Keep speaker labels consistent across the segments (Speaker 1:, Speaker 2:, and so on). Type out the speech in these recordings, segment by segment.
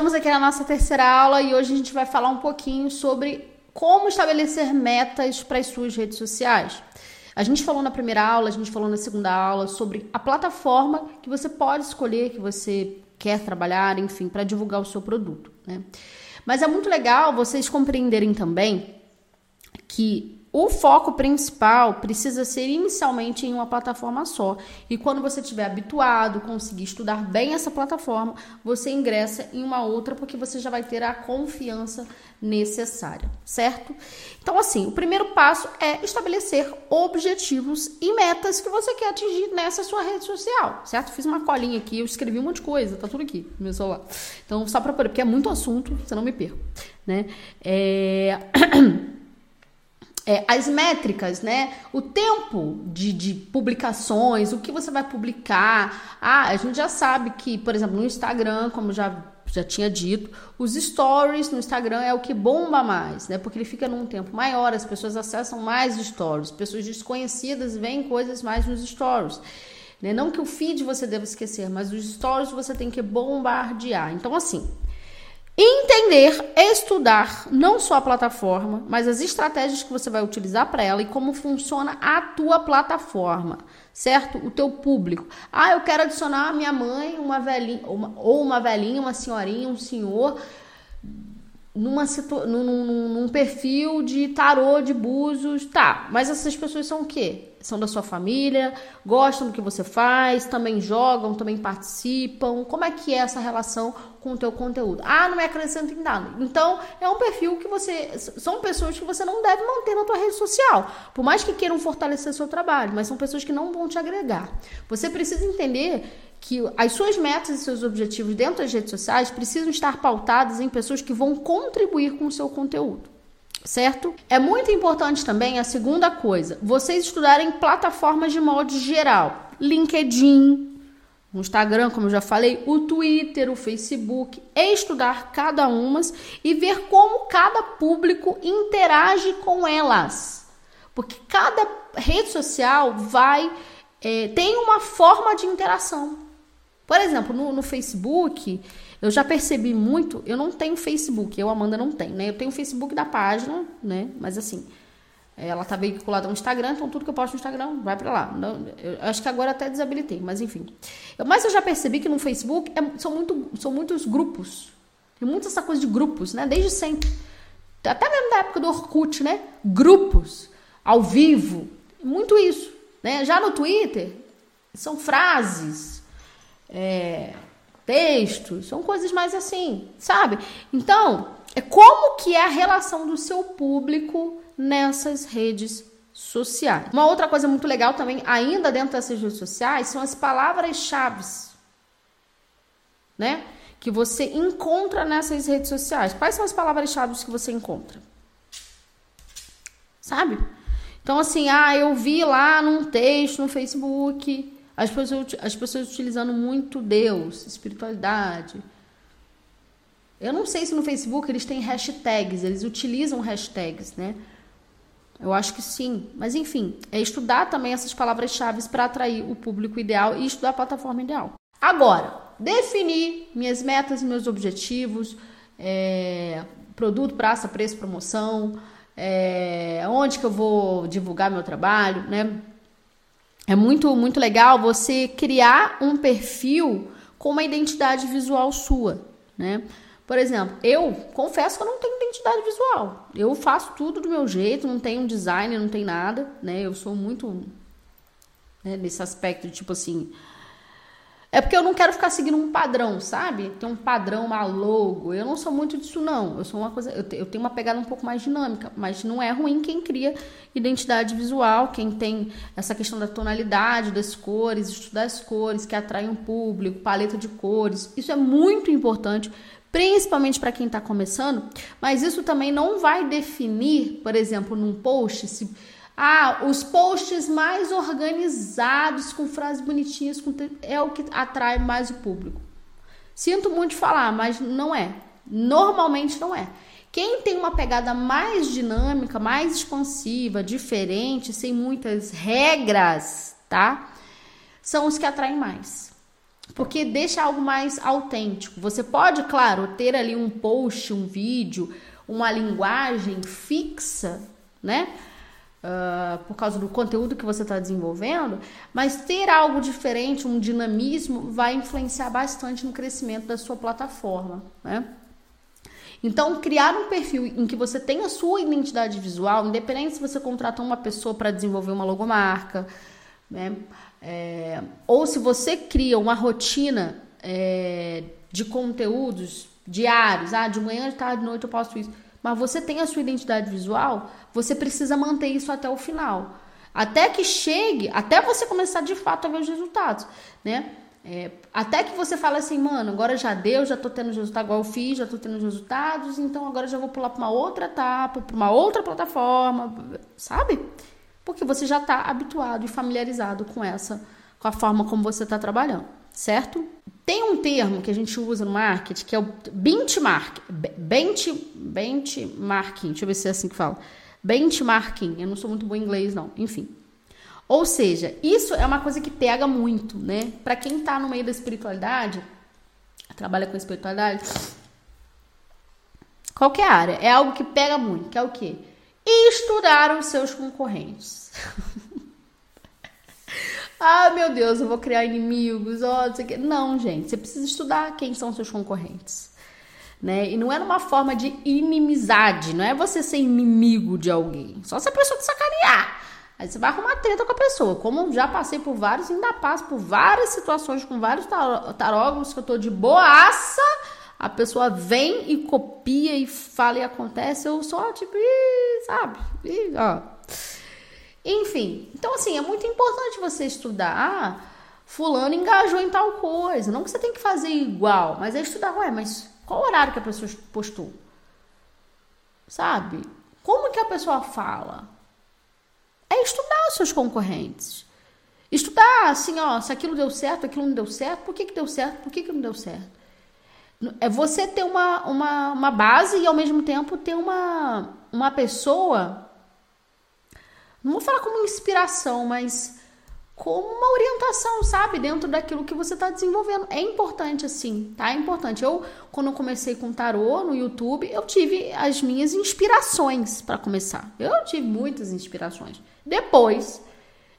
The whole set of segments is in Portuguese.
Speaker 1: Estamos aqui na nossa terceira aula e hoje a gente vai falar um pouquinho sobre como estabelecer metas para as suas redes sociais. A gente falou na primeira aula, a gente falou na segunda aula sobre a plataforma que você pode escolher, que você quer trabalhar, enfim, para divulgar o seu produto. Né? Mas é muito legal vocês compreenderem também que o foco principal precisa ser inicialmente em uma plataforma só. E quando você estiver habituado, conseguir estudar bem essa plataforma, você ingressa em uma outra porque você já vai ter a confiança necessária, certo? Então, assim, o primeiro passo é estabelecer objetivos e metas que você quer atingir nessa sua rede social, certo? Fiz uma colinha aqui, eu escrevi um monte de coisa, tá tudo aqui no meu celular. Então, só para porque é muito assunto, você não me perco, né? É... é, as métricas, né? O tempo de, de, publicações, o que você vai publicar. Ah, a gente já sabe que, por exemplo, no Instagram, como já, já tinha dito, os stories no Instagram é o que bomba mais, né? Porque ele fica num tempo maior, as pessoas acessam mais stories, pessoas desconhecidas veem coisas mais nos stories. Né? Não que o feed você deva esquecer, mas os stories você tem que bombardear. Então, assim, Entender, estudar não só a plataforma, mas as estratégias que você vai utilizar para ela e como funciona a tua plataforma, certo? O teu público. Ah, eu quero adicionar minha mãe, uma velhinha, uma, ou uma velhinha, uma senhorinha, um senhor numa situ... num, num, num, perfil de tarô de búzios, tá, mas essas pessoas são o quê? São da sua família, gostam do que você faz, também jogam, também participam. Como é que é essa relação com o teu conteúdo? Ah, não me acrescenta em nada. Então, é um perfil que você são pessoas que você não deve manter na tua rede social. Por mais que queiram fortalecer seu trabalho, mas são pessoas que não vão te agregar. Você precisa entender que as suas metas e seus objetivos dentro das redes sociais precisam estar pautados em pessoas que vão contribuir com o seu conteúdo. Certo? É muito importante também a segunda coisa, vocês estudarem plataformas de modo geral. LinkedIn, o Instagram, como eu já falei, o Twitter, o Facebook, é estudar cada uma e ver como cada público interage com elas. Porque cada rede social vai é, tem uma forma de interação. Por exemplo, no, no, Facebook, eu já percebi muito. Eu não tenho Facebook, eu, Amanda, não tenho, né? Eu tenho o Facebook da página, né? Mas assim, ela tá vinculada ao Instagram, então tudo que eu posto no Instagram vai para lá. Não, eu acho que agora até desabilitei, mas enfim. Eu, mas eu já percebi que no Facebook é, são, muito, são muitos grupos. Tem muita essa coisa de grupos, né? Desde sempre. Até mesmo na época do Orkut, né? Grupos, ao vivo. Muito isso. Né? Já no Twitter, são frases é, textos, são coisas mais assim, sabe? Então, é como que é a relação do seu público nessas redes sociais. Uma outra coisa muito legal também, ainda dentro dessas redes sociais, são as palavras-chave, né? Que você encontra nessas redes sociais. Quais são as palavras-chave que você encontra? Sabe? Então, assim, ah, eu vi lá num texto no Facebook as pessoas, as pessoas utilizando muito Deus, espiritualidade. Eu não sei se no Facebook eles têm hashtags, eles utilizam hashtags, né? Eu acho que sim. Mas enfim, é estudar também essas palavras-chave para atrair o público ideal e estudar a plataforma ideal. Agora, definir minhas metas e meus objetivos, é, produto, praça, preço, promoção, é, onde que eu vou divulgar meu trabalho, né? É muito, muito legal você criar um perfil com uma identidade visual sua, né? Por exemplo, eu confesso que eu não tenho identidade visual. Eu faço tudo do meu jeito, não tenho design, não tem nada, né? Eu sou muito né, nesse aspecto, tipo assim, é porque eu não quero ficar seguindo um padrão, sabe? Tem um padrão, uma logo. Eu não sou muito disso, não. Eu sou uma coisa. Eu, tenho uma pegada um pouco mais dinâmica. Mas não é ruim quem cria identidade visual, quem tem essa questão da tonalidade, das cores, estudar as cores que atraem o um público, paleta de cores. Isso é muito importante, principalmente para quem está começando. Mas isso também não vai definir, por exemplo, num post, se ah, os posts mais organizados, com frases bonitinhas, com é o que atrai mais o público. Sinto muito falar, mas não é. Normalmente não é. Quem tem uma pegada mais dinâmica, mais expansiva, diferente, sem muitas regras, tá? São os que atraem mais. porque deixa algo mais autêntico. Você pode, claro, ter ali um post, um vídeo, uma linguagem fixa, né? Uh, por causa do conteúdo que você está desenvolvendo, mas ter algo diferente, um dinamismo, vai influenciar bastante no crescimento da sua plataforma, né? Então, criar um perfil em que você tenha a sua identidade visual, independente se você contratou uma pessoa para desenvolver uma logomarca, né? É, ou se você cria uma rotina é, de conteúdos diários, ah, de manhã, de tarde, de noite eu posto isso, mas você tem a sua identidade visual, você precisa manter isso até o final. Até que chegue, até você começar de fato a ver os resultados, né? É, até que você fala assim, mano, agora já deu, já tô tendo os resultados, igual eu fiz, já tô tendo os resultados, então agora já vou pular para uma outra etapa, para uma outra plataforma, sabe? Porque você já está habituado e familiarizado com essa, com a forma como você está trabalhando, certo? Tem um termo que a gente usa no marketing que é o benchmark, bench, benchmarking, deixa eu ver se é assim que fala. Benchmarking, eu não sou muito bom em inglês não, enfim. Ou seja, isso é uma coisa que pega muito, né? Para quem está no meio da espiritualidade, trabalha com espiritualidade, qualquer área, é algo que pega muito, que é o quê? Estudar os seus concorrentes. ah, meu Deus, eu vou criar inimigos, ó, oh, não, não, gente, você precisa estudar quem são seus concorrentes. Né? E não é numa forma de inimizade, não é você ser inimigo de alguém, só se a pessoa te sacanear. Aí você vai arrumar treta com a pessoa. Como já passei por vários, ainda passo por várias situações com vários tarógrafos que eu tô de boaça. A pessoa vem e copia e fala e acontece. Eu só, tipo, ih, sabe? Ih, ó. Enfim, então assim, é muito importante você estudar. Ah, fulano engajou em tal coisa. Não que você tem que fazer igual, mas é estudar, ué, mas qual horário que a pessoa postou? Sabe? Como que a pessoa fala? é estudar os seus concorrentes. Estudar assim, ó, se aquilo deu certo, aquilo não deu certo, por que, que deu certo, por que, que não deu certo. É você ter uma, uma, uma base e ao mesmo tempo ter uma, uma pessoa, não vou falar como inspiração, mas como uma orientação, sabe? Dentro daquilo que você está desenvolvendo. É importante, assim, tá? É importante. Eu, quando eu comecei com tarô no YouTube, eu tive as minhas inspirações para começar. Eu tive muitas inspirações. Depois,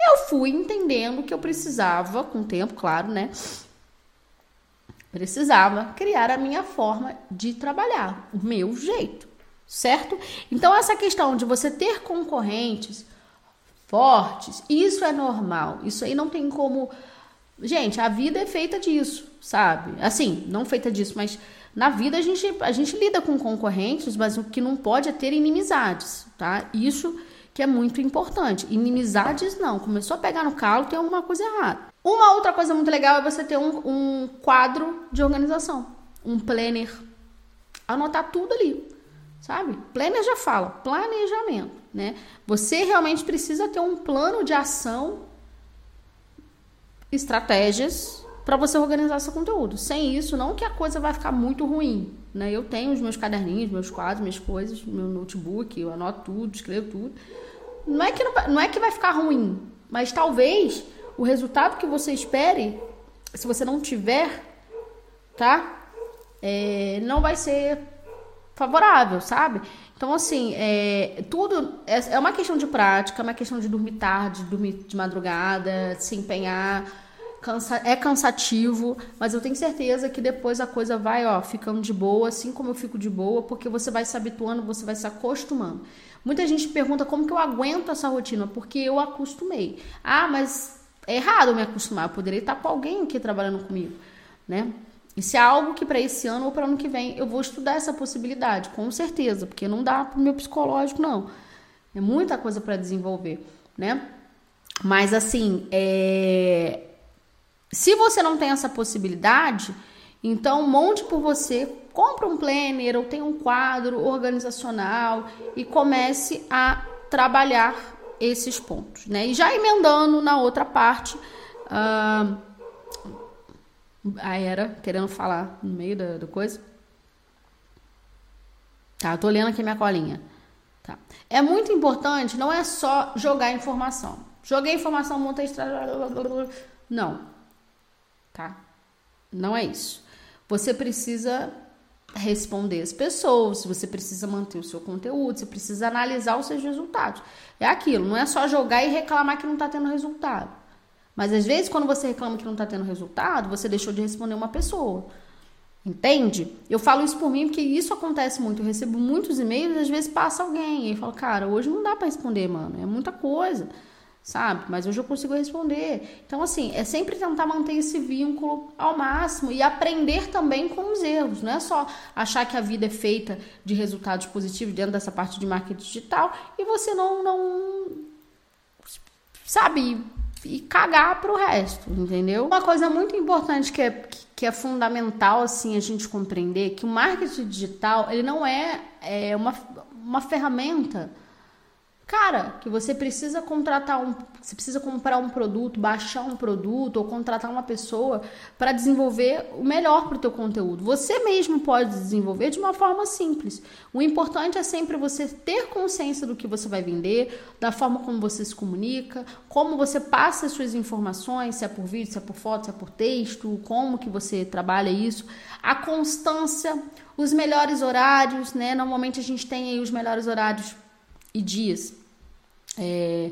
Speaker 1: eu fui entendendo que eu precisava, com o tempo, claro, né? Precisava criar a minha forma de trabalhar, o meu jeito, certo? Então, essa questão de você ter concorrentes fortes, isso é normal. Isso aí não tem como. Gente, a vida é feita disso, sabe? Assim, não feita disso, mas na vida a gente, a gente lida com concorrentes, mas o que não pode é ter inimizades, tá? Isso que é muito importante. Inimizades não. Começou a pegar no calo, tem alguma coisa errada. Uma outra coisa muito legal é você ter um, um quadro de organização, um planner. Anotar tudo ali, sabe? Planner já fala, planejamento, né? Você realmente precisa ter um plano de ação, estratégias para você organizar seu conteúdo. Sem isso, não que a coisa vai ficar muito ruim, né? Eu tenho os meus caderninhos, meus quadros, minhas coisas, meu notebook, eu anoto tudo, escrevo tudo. Não é que, não, não é que vai ficar ruim, mas talvez o resultado que você espere, se você não tiver, tá? É, não vai ser favorável, sabe? Então, assim, é, tudo é, é uma questão de prática, é uma questão de dormir tarde, dormir de madrugada, se empenhar Cansa, é cansativo, mas eu tenho certeza que depois a coisa vai, ó, ficando de boa, assim como eu fico de boa, porque você vai se habituando, você vai se acostumando. Muita gente pergunta como que eu aguento essa rotina, porque eu acostumei. Ah, mas é errado me acostumar, eu poderia estar com alguém aqui trabalhando comigo, né? Isso é algo que para esse ano ou para ano que vem eu vou estudar essa possibilidade, com certeza, porque não dá para o meu psicológico, não. É muita coisa para desenvolver, né? Mas assim, é se você não tem essa possibilidade, então monte por você, compra um planner ou tem um quadro organizacional e comece a trabalhar esses pontos, né? E já emendando na outra parte, uh, a era querendo falar no meio da, da coisa. Tá, eu tô lendo aqui minha colinha. Tá. É muito importante, não é só jogar informação. Joguei informação, montei estratégia. Não tá? Não é isso. Você precisa responder as pessoas, você precisa manter o seu conteúdo, você precisa analisar os seus resultados. É aquilo, não é só jogar e reclamar que não está tendo resultado. Mas às vezes, quando você reclama que não está tendo resultado, você deixou de responder uma pessoa. Entende? Eu falo isso por mim porque isso acontece muito. Eu recebo muitos e-mails, às vezes passa alguém e fala, cara, hoje não dá para responder, mano, é muita coisa sabe? Mas hoje eu consigo responder. Então, assim, é sempre tentar manter esse vínculo ao máximo e aprender também com os erros. Não é só achar que a vida é feita de resultados positivos dentro dessa parte de marketing digital e você não, não sabe, e cagar pro resto, entendeu? Uma coisa muito importante que é, que é fundamental, assim, a gente compreender que o marketing digital, ele não é, é uma, uma ferramenta Cara, que você precisa contratar um, você precisa comprar um produto, baixar um produto ou contratar uma pessoa para desenvolver o melhor para o teu conteúdo. Você mesmo pode desenvolver de uma forma simples. O importante é sempre você ter consciência do que você vai vender, da forma como você se comunica, como você passa as suas informações, se é por vídeo, se é por foto, se é por texto, como que você trabalha isso, a constância, os melhores horários, né? Normalmente a gente tem aí os melhores horários e dias. É,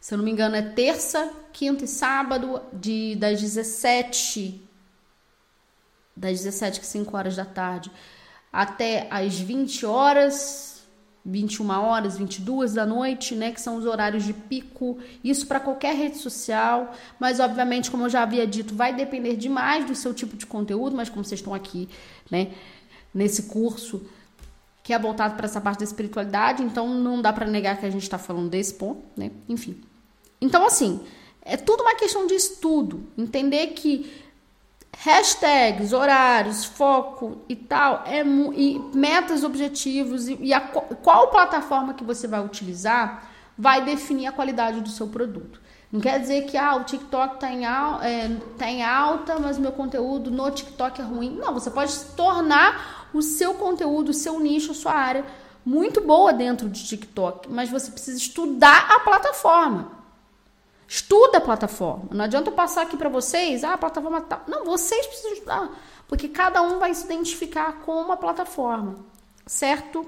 Speaker 1: se eu não me engano, é terça, quinta e sábado, de, das 17 das 17 que 5 horas da tarde até as 20 horas, 21 horas, 22 da noite, né, que são os horários de pico. Isso para qualquer rede social, mas obviamente, como eu já havia dito, vai depender demais do seu tipo de conteúdo, mas como vocês estão aqui, né, nesse curso, que é voltado para essa parte da espiritualidade, então não dá para negar que a gente está falando desse ponto, né? Enfim. Então, assim, é tudo uma questão de estudo. Entender que hashtags, horários, foco e tal, é, e metas, objetivos e, e a, qual plataforma que você vai utilizar vai definir a qualidade do seu produto. Não quer dizer que ah, o TikTok está em, é, tá em alta, mas meu conteúdo no TikTok é ruim. Não, você pode tornar o seu conteúdo, o seu nicho, a sua área muito boa dentro de TikTok, mas você precisa estudar a plataforma. Estuda a plataforma. Não adianta eu passar aqui para vocês, ah, a plataforma tá. Não, vocês precisam estudar, porque cada um vai se identificar com uma plataforma, certo?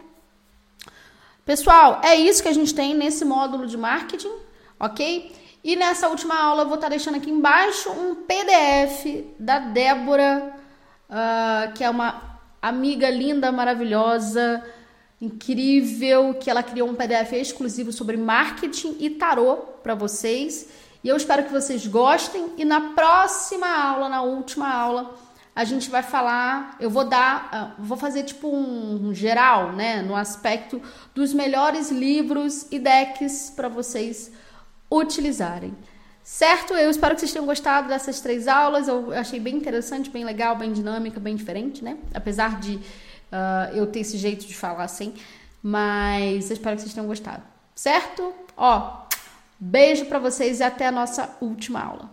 Speaker 1: Pessoal, é isso que a gente tem nesse módulo de marketing, ok? E nessa última aula eu vou estar deixando aqui embaixo um PDF da Débora, uh, que é uma amiga linda, maravilhosa, incrível, que ela criou um PDF exclusivo sobre marketing e tarô para vocês. E eu espero que vocês gostem. E na próxima aula, na última aula, a gente vai falar. Eu vou dar, ah, vou fazer tipo um, um geral, né, no aspecto dos melhores livros e decks para vocês utilizarem. Certo? Eu espero que vocês tenham gostado dessas três aulas. Eu achei bem interessante, bem legal, bem dinâmica, bem diferente, né? Apesar de uh, eu ter esse jeito de falar assim. Mas eu espero que vocês tenham gostado. Certo? Ó, beijo para vocês e até a nossa última aula.